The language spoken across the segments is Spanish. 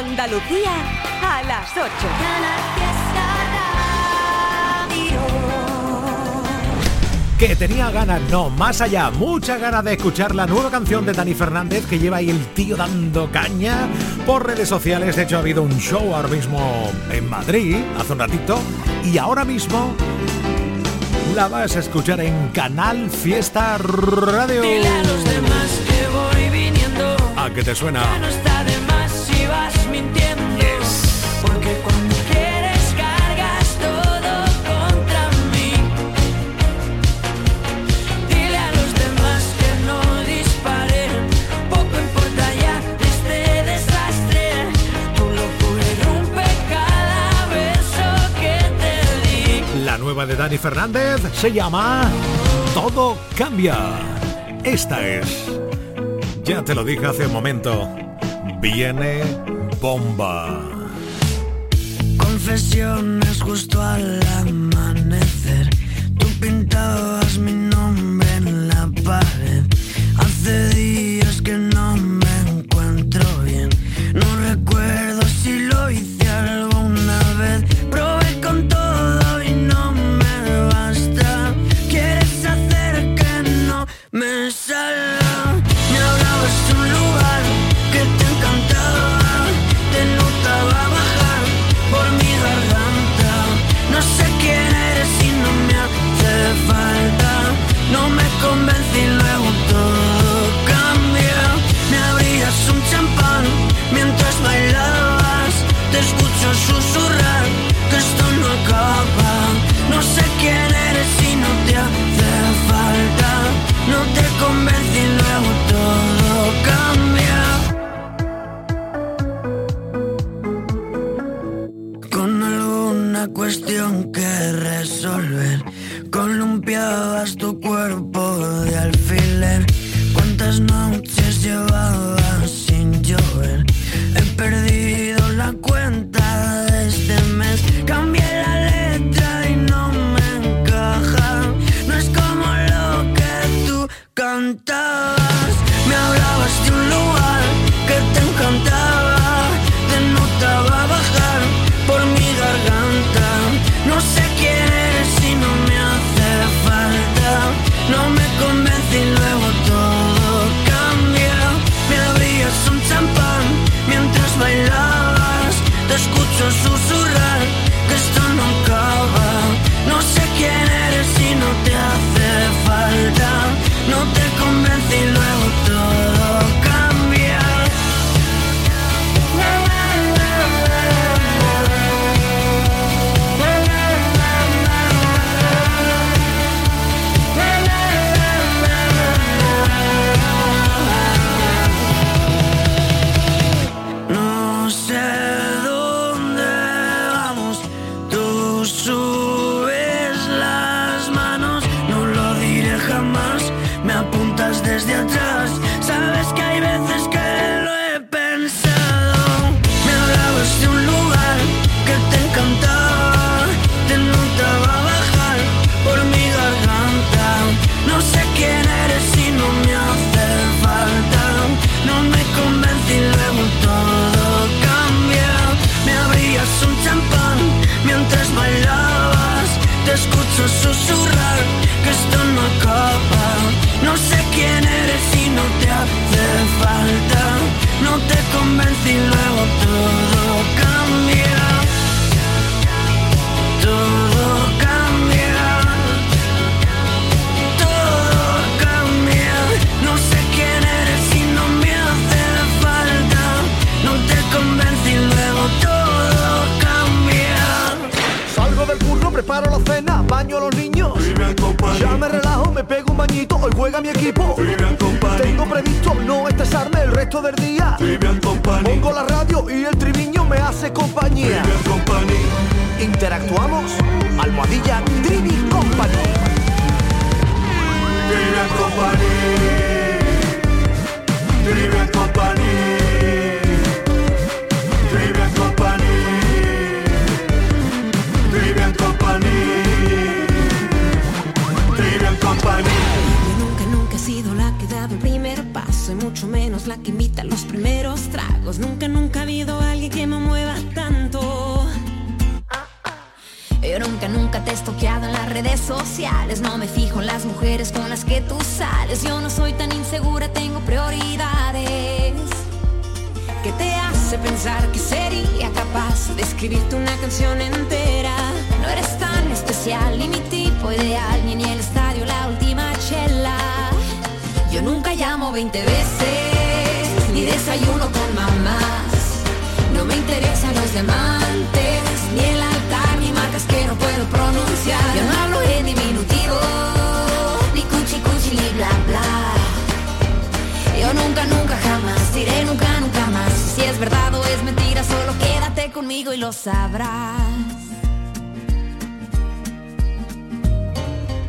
Andalucía a las 8. Que tenía ganas, no, más allá, mucha ganas de escuchar la nueva canción de Dani Fernández que lleva el tío dando caña por redes sociales. De hecho, ha habido un show ahora mismo en Madrid, hace un ratito, y ahora mismo la vas a escuchar en Canal Fiesta Radio. Dile a los demás que voy viniendo. A que te suena. nueva de Dani Fernández se llama Todo cambia. Esta es, ya te lo dije hace un momento, viene bomba. Confesiones justo al amanecer, tú pintabas mi nombre en la paz. Y lo sabrás.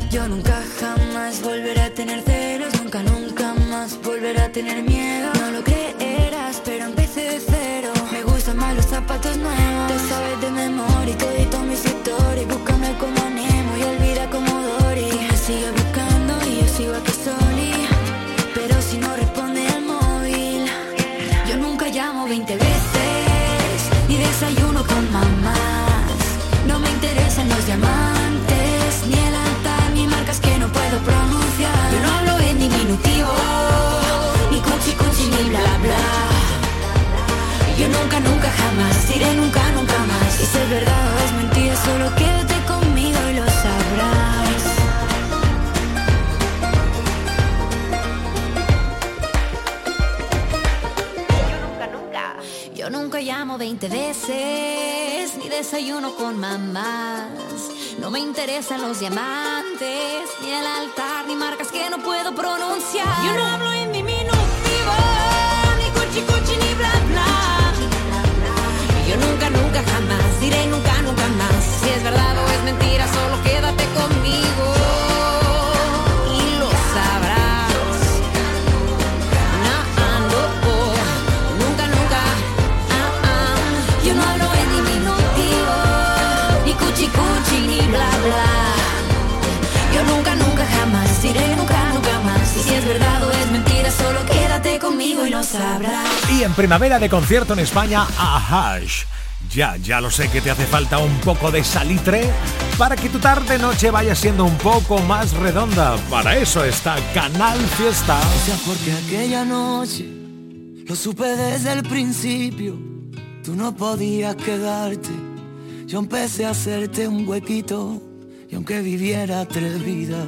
Yo nunca jamás volveré a tener celos, nunca, nunca más volveré a tener miedo. No lo creerás, pero empecé de cero. Me gustan más los zapatos nuevos. Te sabes de memoria y todito mis historias. Búscame como Nemo y olvida como Dory. Me sigue buscando y yo sigo aquí diamantes, ni el altar, ni marcas que no puedo pronunciar. Yo no hablo en diminutivo, ni cuchi cuchi, ni bla bla. Yo nunca, nunca, jamás diré nunca, nunca más. si es verdad o es mentira, solo quédate conmigo y lo sabrás. Yo nunca llamo 20 veces, desayuno con mamás. No me interesan los diamantes, ni el altar, ni marcas que no puedo pronunciar. Yo no hablo en diminutivo, ni cuchi cuchi, ni bla bla. Yo nunca, nunca, jamás diré nunca, nunca más. Si es verdad o es mentira, solo quédate conmigo si es verdad o es mentira, solo quédate conmigo y lo sabrás. Y en primavera de concierto en España, a Hash. Ya, ya lo sé que te hace falta un poco de salitre para que tu tarde-noche vaya siendo un poco más redonda. Para eso está Canal Fiesta. O sea, porque aquella noche lo supe desde el principio. Tú no podías quedarte. Yo empecé a hacerte un huequito. Y aunque viviera tres vidas,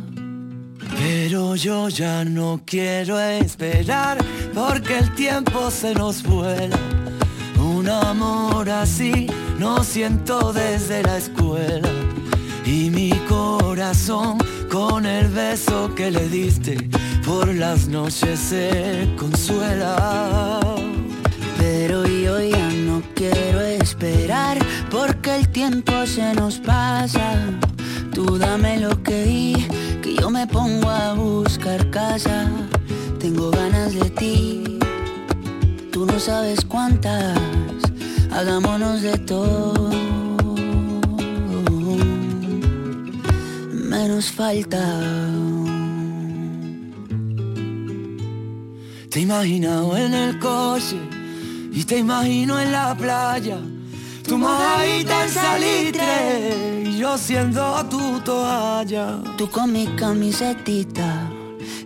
Pero yo ya no quiero esperar porque el tiempo se nos vuela. Un amor así no siento desde la escuela. Y mi corazón con el beso que le diste por las noches se consuela. Pero yo ya no quiero esperar porque el tiempo se nos pasa. Tú dame lo que di, que yo me pongo a buscar casa. Tengo ganas de ti, tú no sabes cuántas. Hagámonos de todo. Menos falta. Te he imaginado en el coche y te imagino en la playa. Tu mojadita en salitre y yo siendo tu toalla. Tú con mi camisetita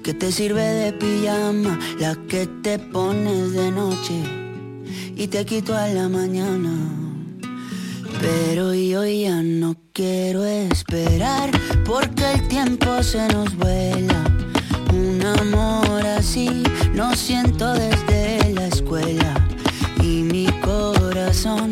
que te sirve de pijama, la que te pones de noche y te quito a la mañana. Pero yo ya no quiero esperar porque el tiempo se nos vuela. Un amor así no siento desde la escuela. Y mi corazón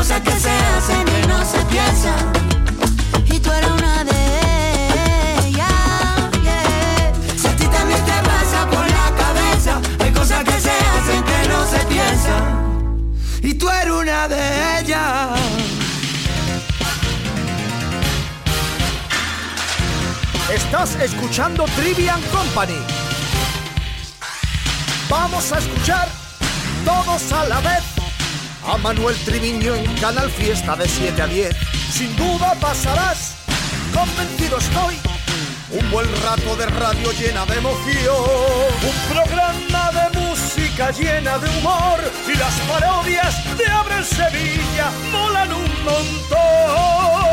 cosas que se hacen que no se piensan. Y tú eres una de y tú eres una de ellas. Estás escuchando Trivian Company. Vamos a escuchar todos a la vez a Manuel Triviño en Canal Fiesta de 7 a 10. Sin duda pasarás, convencido estoy un buen rato de radio llena de emoción. Un programa de música llena de humor. Y las parodias de Abre Sevilla molan un montón.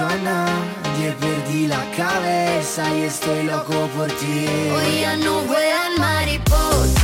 Lo he dicho a nadie, perdí la cabeza y estoy loco por ti. Hoy ya no vuelan mariposas,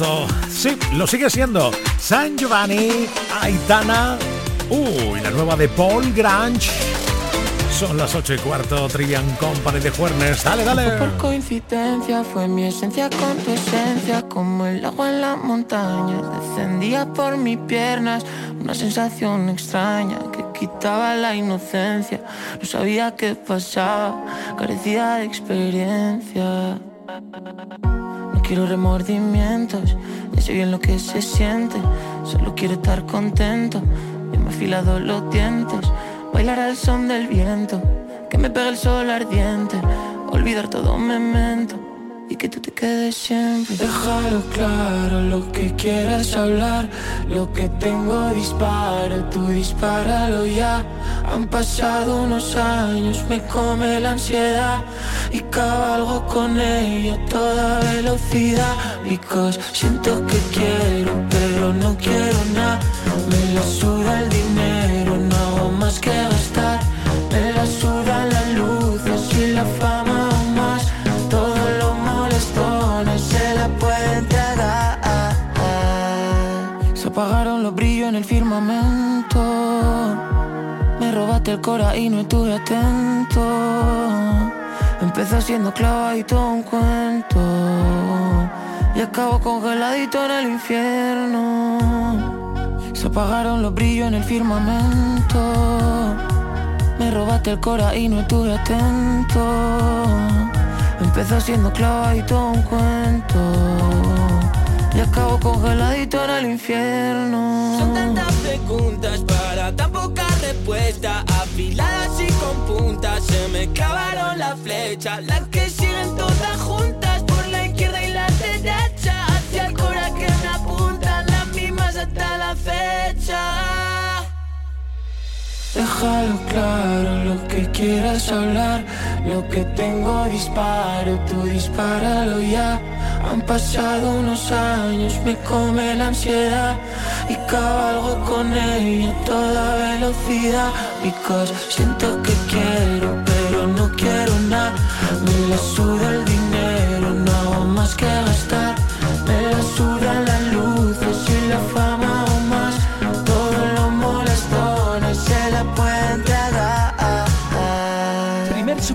Temazo. Sí, lo sigue siendo. San Giovanni, Aitana. Uy, la nueva de Paul Grange. Son las 8 y cuarto, Trivian Company de Juernes. Dale, dale. Por coincidencia fue mi esencia con tu esencia, como el agua en la montaña. Descendía por mis piernas una sensación extraña que quitaba la inocencia. No sabía qué pasaba, carecía de experiencia. Quiero remordimientos, ya sé bien lo que se siente. Solo quiero estar contento. Ya me he afilado los dientes. Bailar al son del viento, que me pegue el sol ardiente. Olvidar todo memento. Y que tú te quedes siempre. Déjalo claro, lo que quieras hablar, lo que tengo disparo, tú dispáralo ya. Han pasado unos años, me come la ansiedad y cabalgo con ella a toda velocidad. Because siento que quiero, pero no quiero nada. Me la suda el dinero, no hago más que gastar. Cora y no estuve atento. Empezó siendo todo un cuento. Y acabo congeladito en el infierno. Se apagaron los brillos en el firmamento. Me robaste el cora y no estuve atento. Empezó siendo todo un cuento. Y acabo congeladito en el infierno. Son tantas preguntas para tan poca respuesta. Afiladas y con puntas. Se me clavaron la flecha. Las que siguen todas juntas por la izquierda y la derecha. Hacia el cora que me apuntan. Las mismas hasta la fecha. Déjalo claro, lo que quieras hablar, lo que tengo disparo, tú dispáralo ya. Han pasado unos años, me come la ansiedad y cabalgo con ella a toda velocidad. Because siento que quiero, pero no quiero nada. Me la suda el dinero, no hago más que gastar.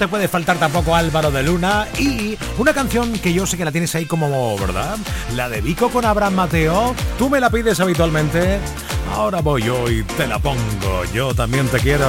te puede faltar tampoco Álvaro de Luna y una canción que yo sé que la tienes ahí como, ¿verdad? La de Vico con Abraham Mateo. Tú me la pides habitualmente. Ahora voy yo y te la pongo. Yo también te quiero.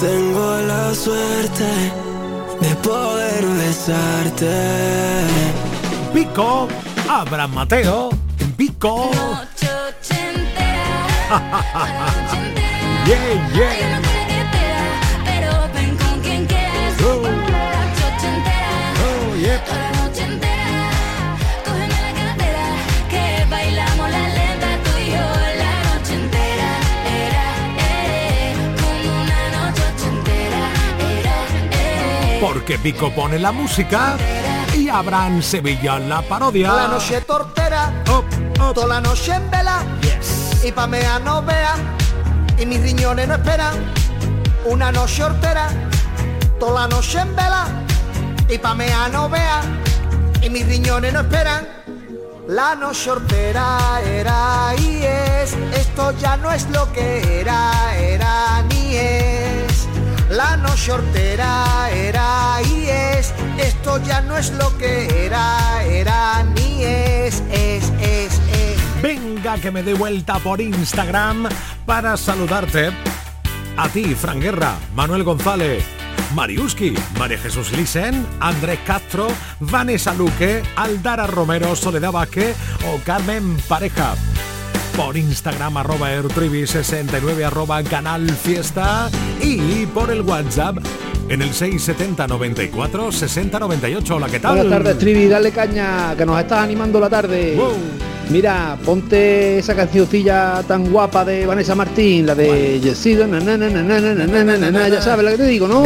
tengo la suerte de poder besarte. Pico, Abraham Mateo, Pico. yeah, yeah. Oh, oh yeah. Porque Pico pone la música. Y Abraham Sevilla la parodia. La noche tortera, oh, oh. toda la noche en vela. Yes. Y pamea no vea, y mis riñones no esperan. Una noche hortera, toda la noche en vela. Y pamea no vea, y mis riñones no esperan. La noche hortera era y es, esto ya no es lo que era, era ni es. La noche hortera era y es, esto ya no es lo que era, era ni es, es, es, es. Venga que me dé vuelta por Instagram para saludarte. A ti, Fran Guerra, Manuel González, Mariuski, María Jesús Lisen, Andrés Castro, Vanessa Luque, Aldara Romero, Soledad Vázquez o Carmen Pareja por Instagram arroba airtrivi69 arroba canal fiesta y por el WhatsApp en el 670 94 60 98. Hola, ¿qué tal? Buenas tardes, Trivi, dale caña, que nos estás animando la tarde. Mira, ponte esa cancioncilla tan guapa de Vanessa Martín, la de Yesido, ya sabes la que te digo, ¿no?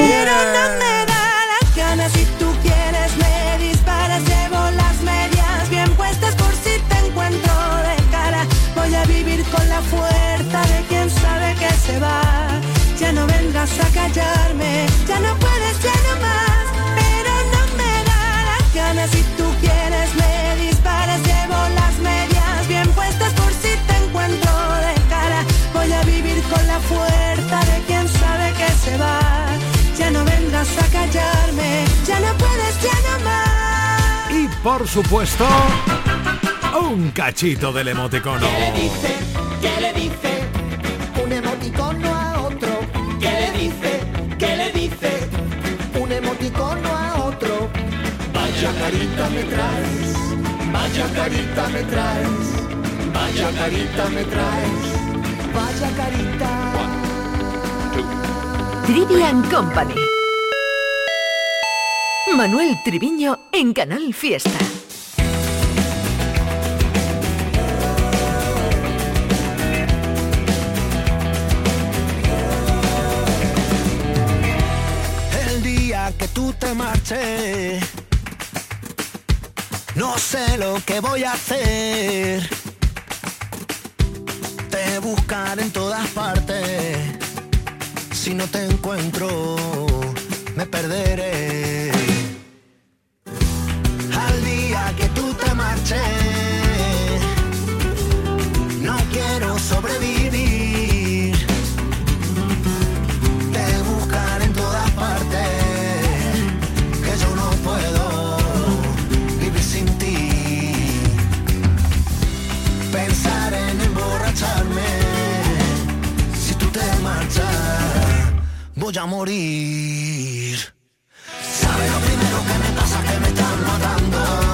por supuesto, un cachito del emoticono. ¿Qué le dice? ¿Qué le dice? Un emoticono a otro. ¿Qué le dice? ¿Qué le dice? Un emoticono a otro. Vaya carita me traes, vaya carita me traes, vaya carita me traes, vaya carita. One, Trivian Company Manuel Triviño en Canal Fiesta. El día que tú te marches, no sé lo que voy a hacer. Te buscar en todas partes. Si no te encuentro, me perderé voy a morir. ¿Sabes lo primero que me pasa? Que me están matando.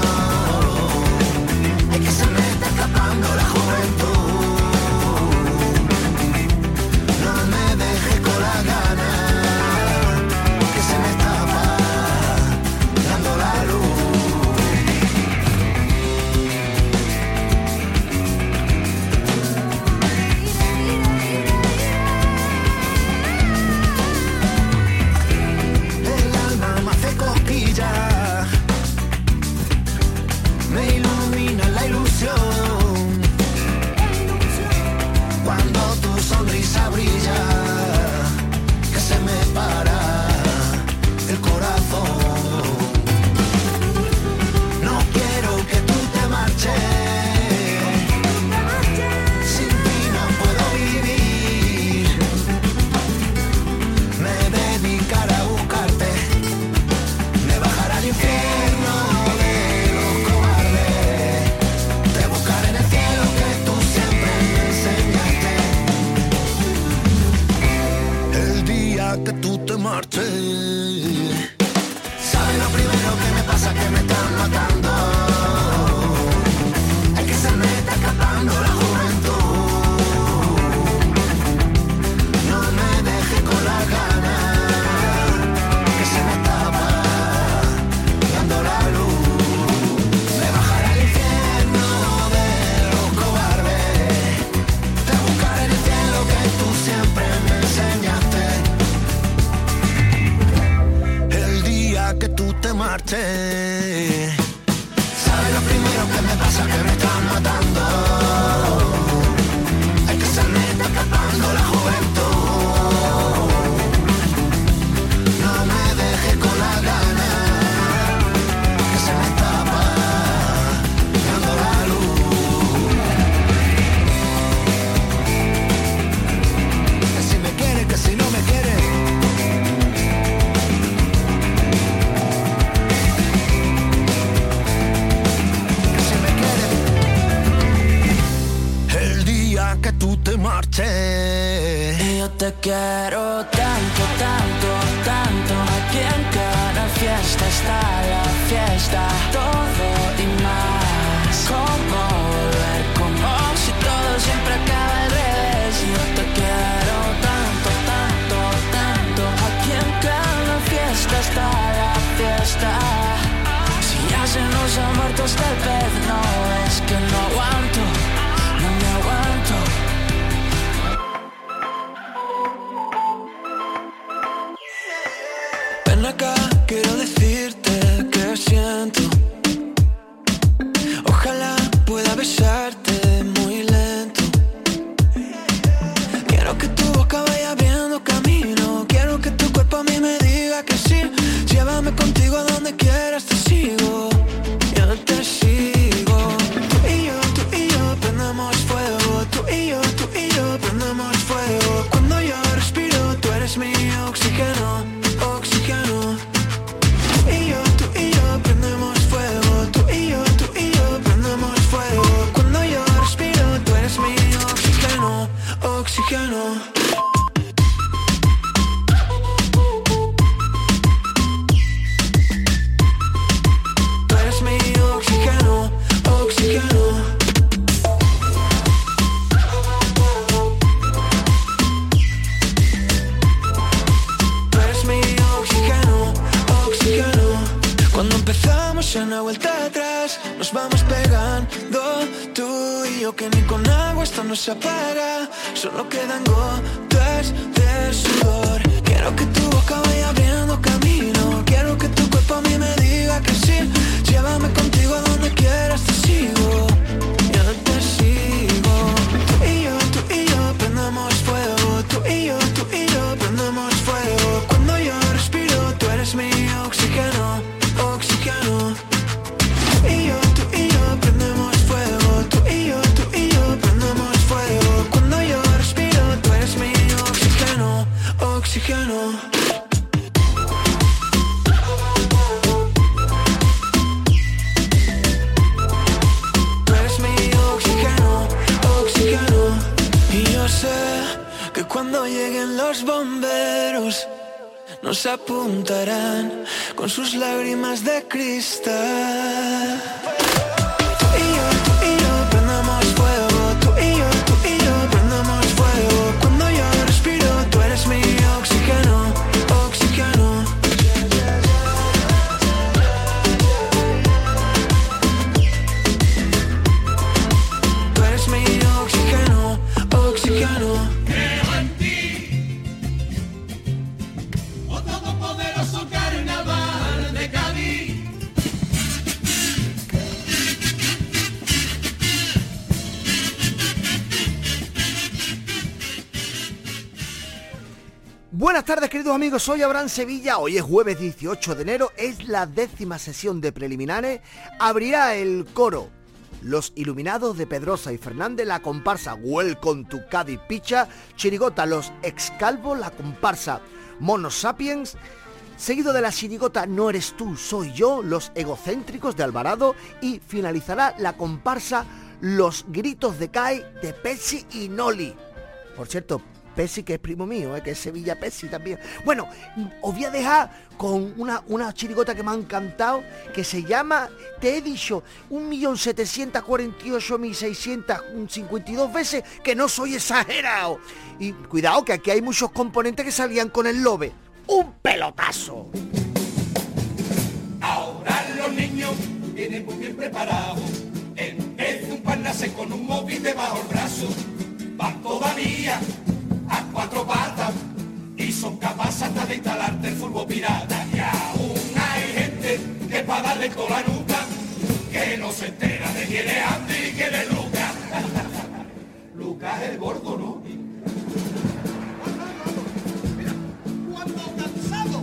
lo que me pasa que me estás matando. Quiero tanto, tanto, tanto. Aquí en cada fiesta está la fiesta. Todo y más. ¿Cómo volver? Como si todo siempre acaba al revés. Yo te quiero tanto, tanto, tanto. Aquí en cada fiesta está la fiesta. Si ya se nos ha muerto este el perro queridos amigos, soy Abraham Sevilla, hoy es jueves 18 de enero, es la décima sesión de preliminares, abrirá el coro Los Iluminados de Pedrosa y Fernández, la comparsa Welcome to Cádiz Picha, Chirigota Los Excalvo, la comparsa Monos Sapiens, seguido de la chirigota No eres tú, soy yo, Los Egocéntricos de Alvarado. Y finalizará la comparsa Los Gritos de Kai de Pepsi y Noli. Por cierto, Pesi, que es primo mío, ¿eh? que es Sevilla Pesi también. Bueno, os voy a dejar con una, una chirigota que me ha encantado, que se llama, te he dicho, 1.748.652 veces que no soy exagerado. Y cuidado, que aquí hay muchos componentes que salían con el lobe. ¡Un pelotazo! Ahora los niños vienen muy bien preparados. En vez de un pan nace con un móvil debajo el brazo. Van todavía a cuatro patas y son capaces hasta de instalarte el fútbol pirata. Y aún hay gente que para darle toda la nuca, que no se entera de quién es Andy y quién es Lucas. Lucas es el gordo, ¿no? ¿Cuánto cansado?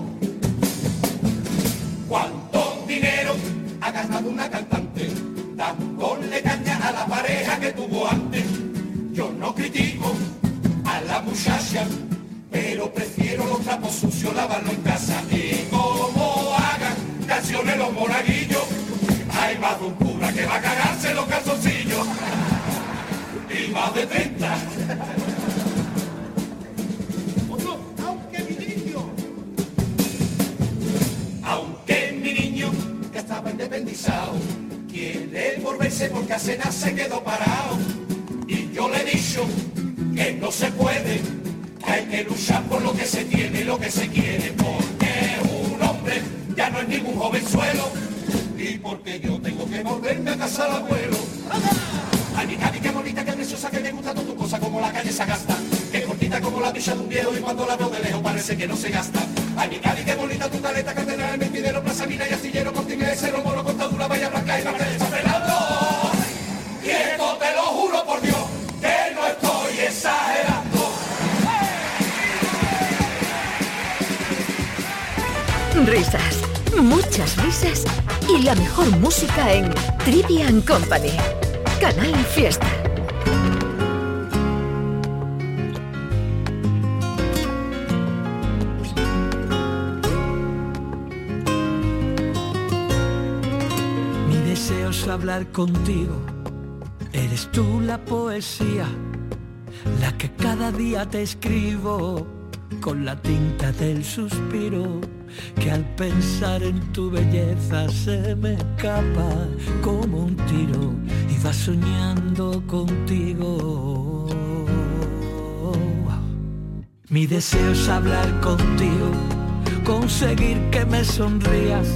¿Cuánto dinero ha gastado una cantante? Dándole caña a la pareja que tuvo antes. Yo no critico la muchacha, pero prefiero los trapos sucios lavarlo en casa. Y como hagan canciones los monaguillos, hay más de un cura que va a cagarse los calzoncillos. y más de 30. aunque mi niño, aunque mi niño que estaba independizado, quiere volverse porque hace nada se quedó parado. Y yo le he dicho que no se puede, lo que se tiene lo que se quiere, porque un hombre ya no es ningún jovenzuelo, y porque yo tengo que volverme a casa al abuelo. Ay, mi Cádiz, qué bonita, qué preciosa, que me gusta tu cosa, como la calle se gasta, que cortita como la picha de un viejo, y cuando la veo de lejos parece que no se gasta. Ay, mi Cádiz, qué bonita tu caleta, catedral, mentidero, plaza mina y astillero, cortina de cero, moro, contadura, vaya blanca y la prensa, Risas, muchas risas y la mejor música en Trivian Company. Canal Fiesta. hablar contigo. Eres tú la poesía, la que cada día te escribo con la tinta del suspiro, que al pensar en tu belleza se me escapa como un tiro y va soñando contigo. Mi deseo es hablar contigo, conseguir que me sonrías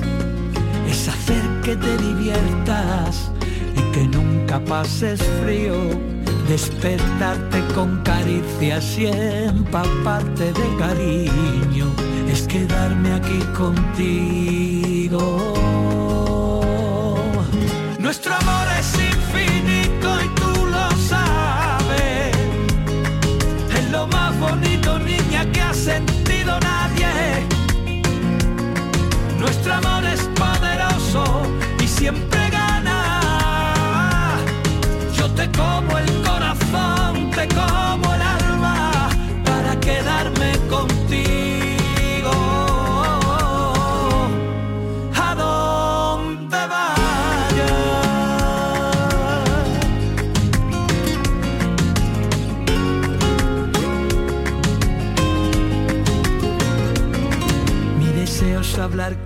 es hacer que te diviertas y que nunca pases frío, despertarte con caricias y empaparte de cariño, es quedarme aquí contigo. Nuestro amor es infinito y tú lo sabes, es lo más bonito niña que ha sentido nadie. Nuestro amor es y siempre gana. Yo te como el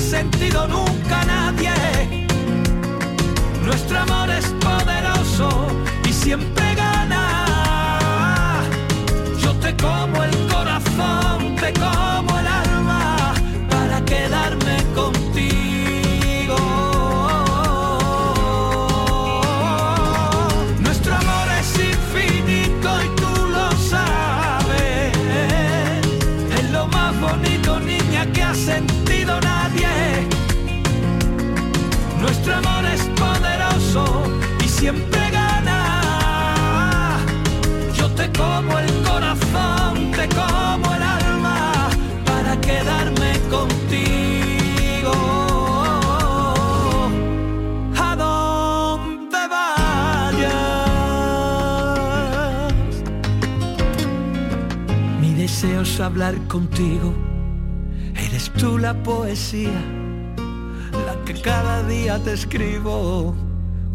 sentido nunca nadie. Nuestro amor es poderoso y siempre gana. Yo te como el corazón, te como hablar contigo tú la poesía, la que cada día te escribo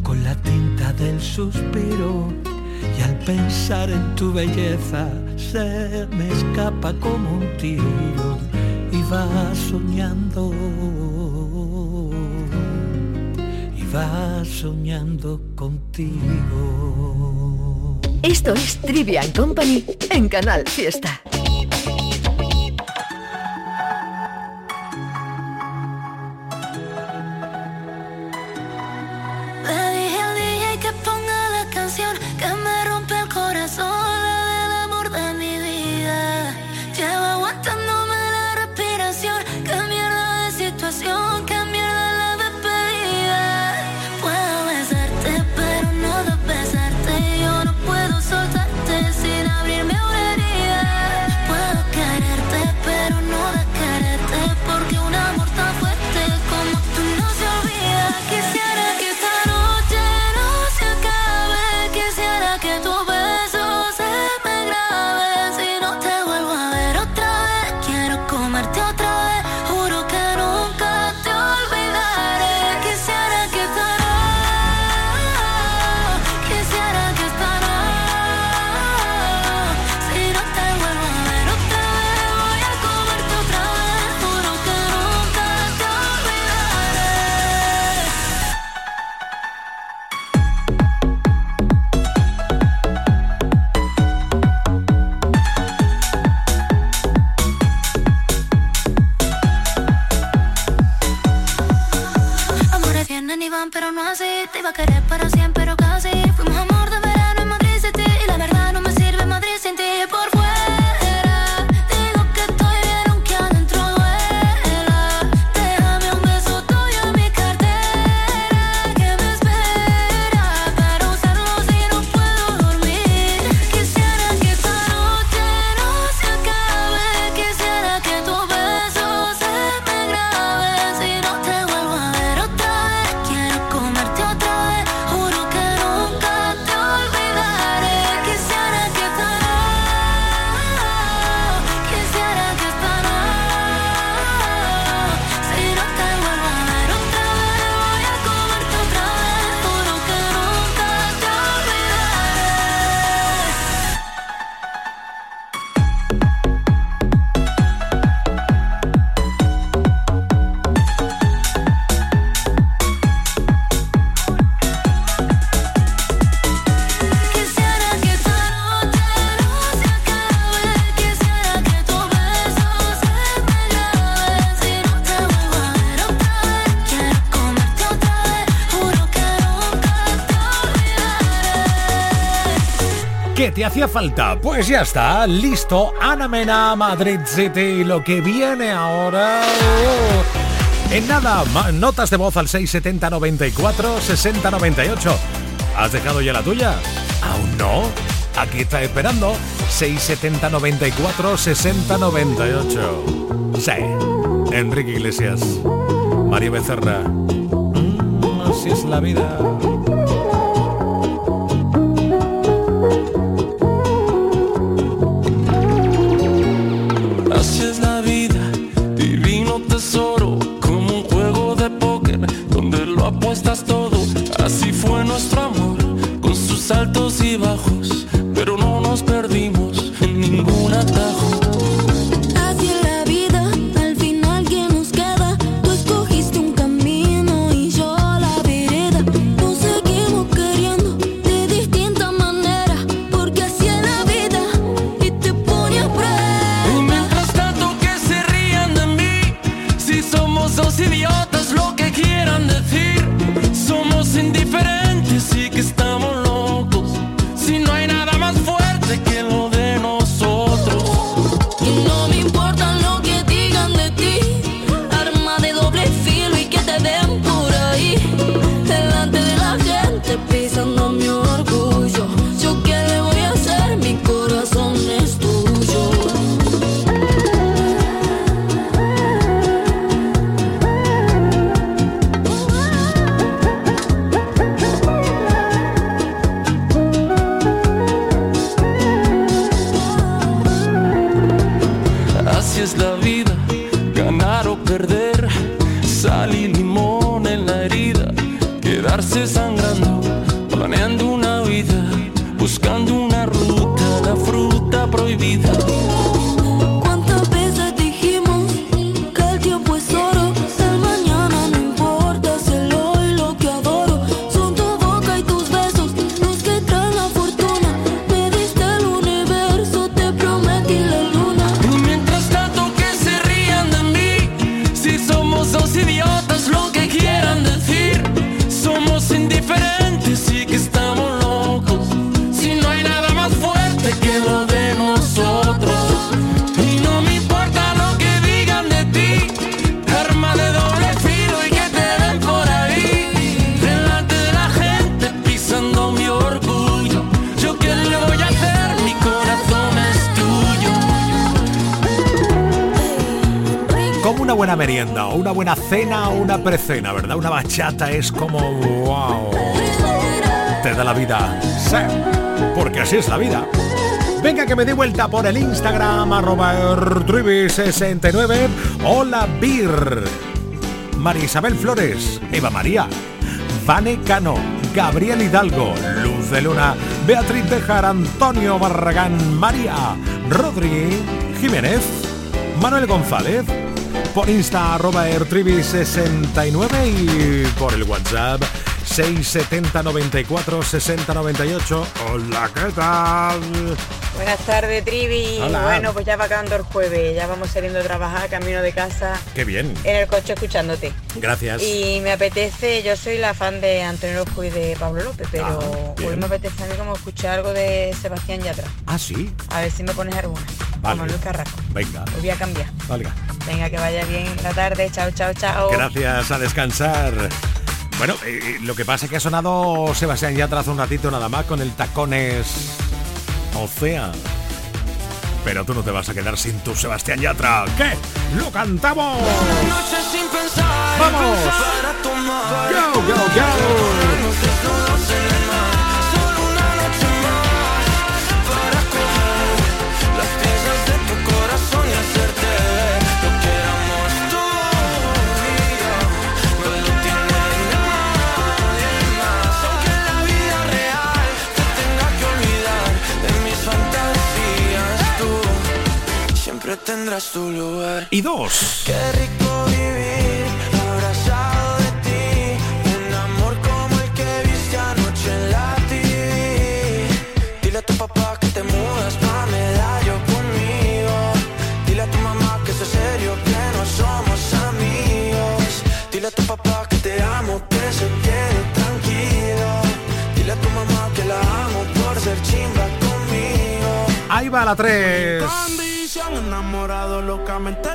con la tinta del suspiro. Y al pensar en tu belleza se me escapa como un tiro y va soñando. Y va soñando contigo. Esto es Trivian Company en Canal Fiesta. Te hacía falta? Pues ya está, listo. Ana Mena, Madrid City. Lo que viene ahora. En nada, notas de voz al 670 94 60 98. ¿Has dejado ya la tuya? ¿Aún no? Aquí está esperando. 670 94 60 98. Sí. Enrique Iglesias. Mario Becerra. Mm, así es la vida. Una buena cena o una precena, ¿verdad? Una bachata es como wow. Te da la vida. Sí, porque así es la vida. Venga que me dé vuelta por el Instagram arroba ertribi69. Hola Bir. María Isabel Flores, Eva María, Vane Cano, Gabriel Hidalgo, Luz de Luna, Beatriz Bejar, Antonio Barragán, María, Rodri, Jiménez, Manuel González, por Insta arroba ertribi69 y por el WhatsApp 670 94 60 98. Hola, ¿qué tal? Buenas tardes, Trivi. Hola. Bueno, pues ya va acabando el jueves, ya vamos saliendo a trabajar, camino de casa, Qué bien. en el coche escuchándote. Gracias. Y me apetece, yo soy la fan de Antonio Orozco y de Pablo López, pero Ah, hoy me apetece a mí como escuchar algo de Sebastián Yatra. Ah, sí. A ver si me pones alguna. Vale. Como Luis Carrasco. Venga. Os voy a cambiar. Valga. Venga, que vaya bien la tarde. Chao, chao, chao. Gracias, a descansar. Bueno, eh, lo que pasa es que ha sonado Sebastián Yatra hace un ratito nada más con el tacones Ocea. Pero tú no te vas a quedar sin tu Sebastián Yatra. ¿Qué? ¡Lo cantamos! ¡Vamos! para tomar Go, tendrás tu lugar. Y dos. Qué rico vivir abrazado de ti. Un amor como el que viste anoche en la TV. Dile a tu papá que te mudas pa' medallo conmigo. Dile a tu mamá que es serio, que no somos amigos. Dile a tu papá que te amo, que se quede tranquilo. Dile a tu mamá que la amo por ser chimba conmigo. Ahí va la 3 únicamente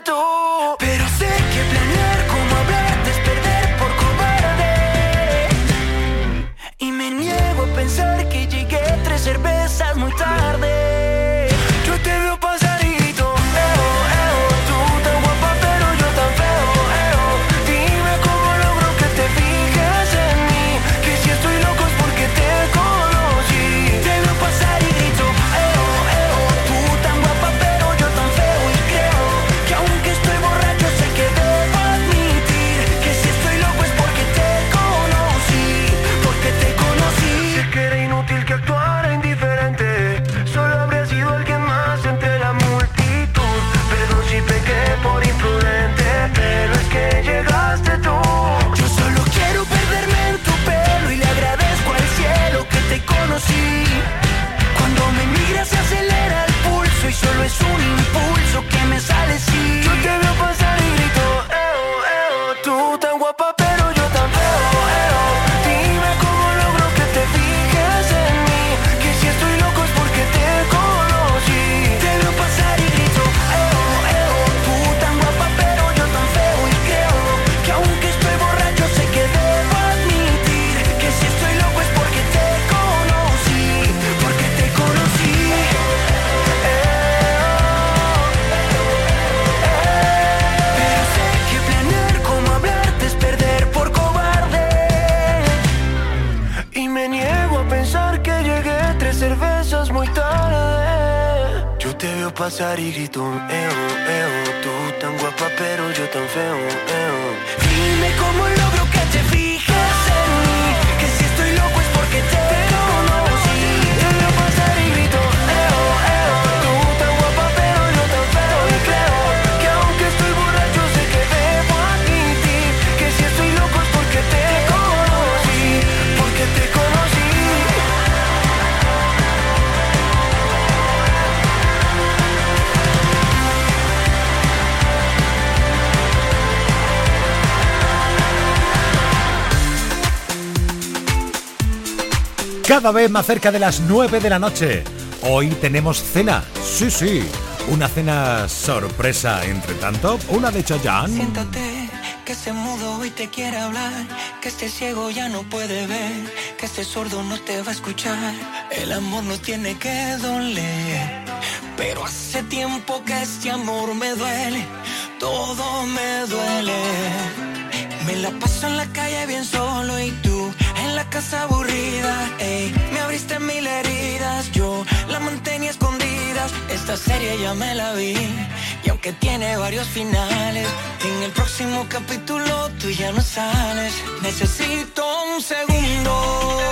cada vez más cerca de las 9 de la noche. Hoy tenemos cena, sí, sí, una cena sorpresa, entre tanto, una de Chayanne. Siéntate, que se mudo y te quiere hablar, que este ciego ya no puede ver, que este sordo no te va a escuchar. El amor no tiene que doler, pero hace tiempo que este amor me duele, todo me duele. Me la paso en la calle bien solo y tú casa aburrida, ey, me abriste mil heridas, yo la mantenía escondidas, esta serie ya me la vi, y aunque tiene varios finales, en el próximo capítulo tú ya no sales, necesito un segundo.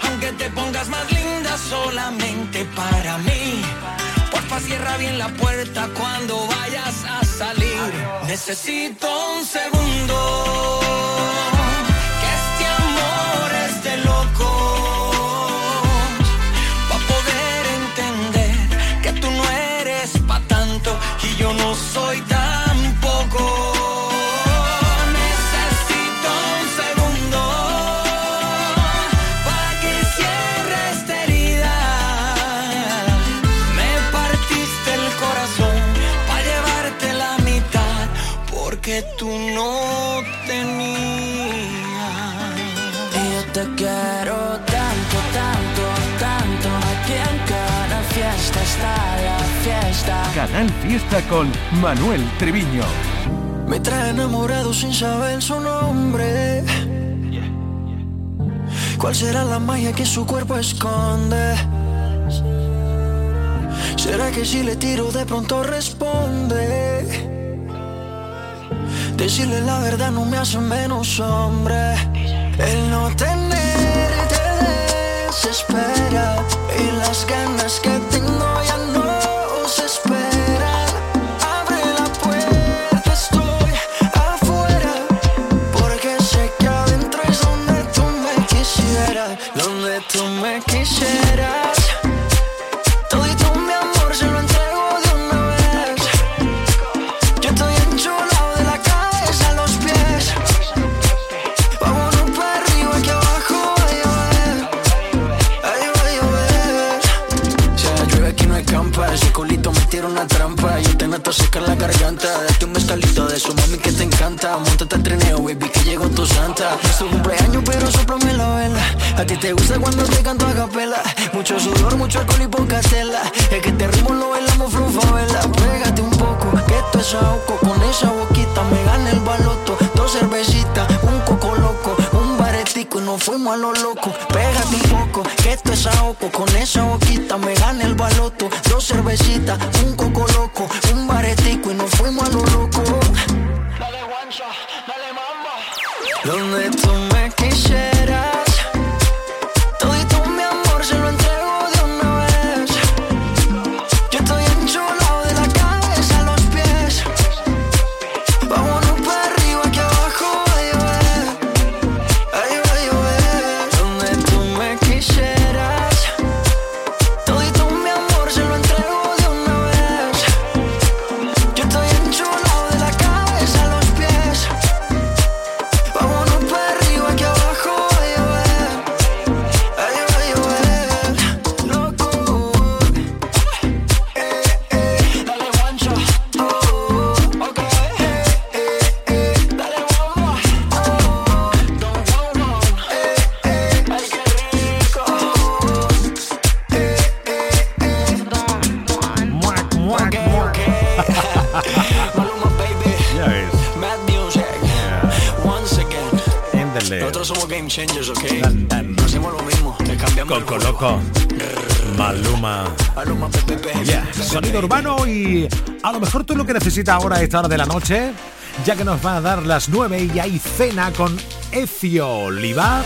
Aunque te pongas más linda solamente para mí cierra bien la puerta cuando vayas a salir. Necesito un segundo. Canal Fiesta con Manuel Treviño. Me trae enamorado sin saber su nombre. ¿Cuál será la magia que su cuerpo esconde? ¿Será que si le tiro de pronto responde? Decirle la verdad no me hace menos hombre. El no tener te desespera y las ganas que tengo tú me quisieras. Te gusta cuando te canto a capela. Mucho sudor, mucho alcohol y poca tela. Es que te ritmo lo bailamos vela. Pégate un poco, que esto es ahogo. Con esa boquita me gana el baloto. Dos cervecitas, un coco loco, un baretico y nos fuimos a lo loco. Pégate un poco, que esto es ahogo. Con esa boquita me gana el baloto. Dos cervecitas, un coco loco, un baretico y nos fuimos a lo loco. Dale guancha, dale mamba. Donde tú me quisieras. Urbano y a lo mejor tú lo que necesitas ahora a esta hora de la noche, ya que nos va a dar las 9 y hay cena con Ecio Oliva.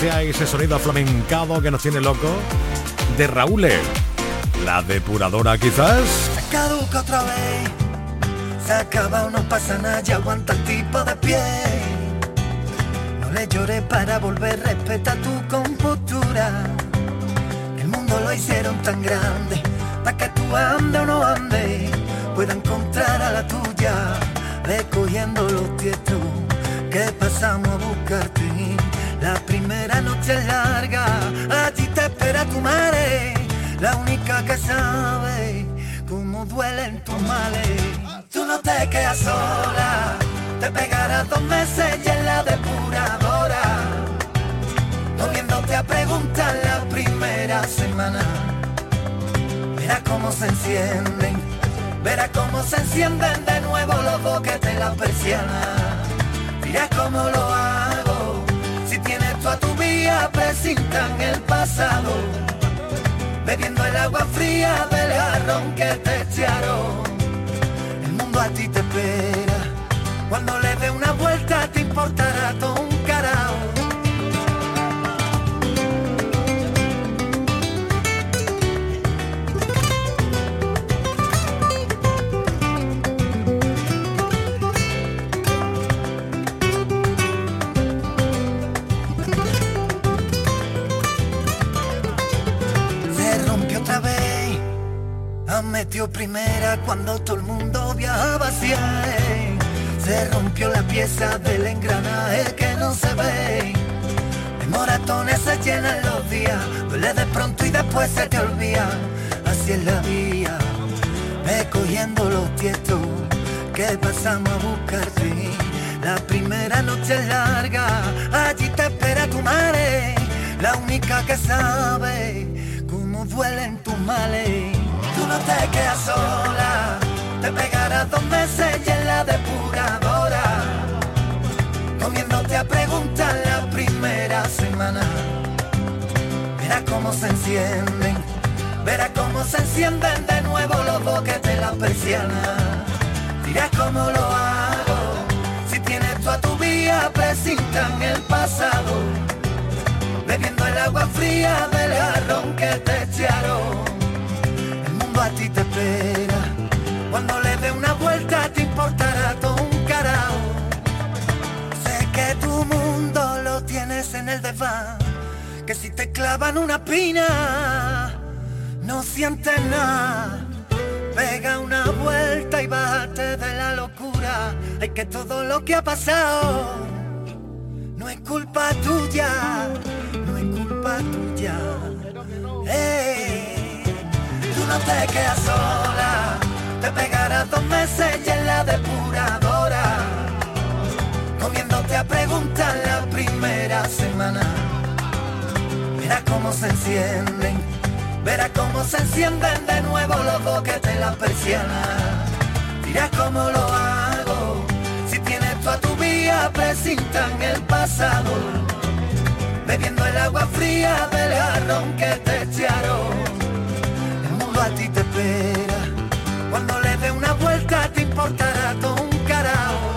sea ese sonido flamencado que nos tiene loco de Raúl. La depuradora quizás. Se caduca otra vez. Se acaba, no pasa nada, ya aguanta el tipo de pie. Le lloré para volver, respeta tu compostura. El mundo lo hicieron tan grande, para que tú ande o no ande, pueda encontrar a la tuya, recogiendo los tietos que pasamos a buscarte. La primera noche es larga, allí te espera tu madre, la única que sabe cómo duelen tus males. Tú no te quedas sola, te pegarás dos meses y en la depuradora, no viéndote a preguntar la primera semana. Verás cómo se encienden, verás cómo se encienden de nuevo los boquetes las persianas. Dirás cómo lo hago, si tienes tú a tu vía, presintan el pasado, bebiendo el agua fría del jarrón que te echaron. El mundo a ti te espera, cuando le dé una vuelta te importará todo un carajo. Se rompió otra vez, han metido primera cuando todo el mundo viajaba hacia él. Se rompió la pieza del engranaje que no se ve. De moratones se llenan los días, duele de pronto y después se te olvida. Así es la vía, ve cogiendo los tietos que pasamos a buscarte. La primera noche es larga, allí te espera tu madre, la única que sabe cómo duelen tus males. Tú no te quedas sola, te pegarás dos meses y en la depuradora, se encienden, verás cómo se encienden de nuevo los boquetes las persianas. Dirás cómo lo hago, si tienes tú a tu vía, presintan el pasado, bebiendo el agua fría del jarrón que te echaron. El mundo a ti te espera, cuando le dé una vuelta te importará todo un carajo. Sé que tu mundo lo tienes en el desván, que si te clavan una pina, no sientes nada. Pega una vuelta y bájate de la locura. Hay que todo lo que ha pasado no es culpa tuya, no es culpa tuya. Ey, tú no te quedas sola, te pegarás dos meses y en la depuradora, comiéndote a preguntar la primera semana. Verás cómo se encienden, verás cómo se encienden de nuevo los boquetes las persianas. Dirás cómo lo hago, si tienes tú a tu vía, presintan el pasado, bebiendo el agua fría del jarrón que te echaron. El mundo a ti te espera, cuando le dé una vuelta te importará todo un carajo.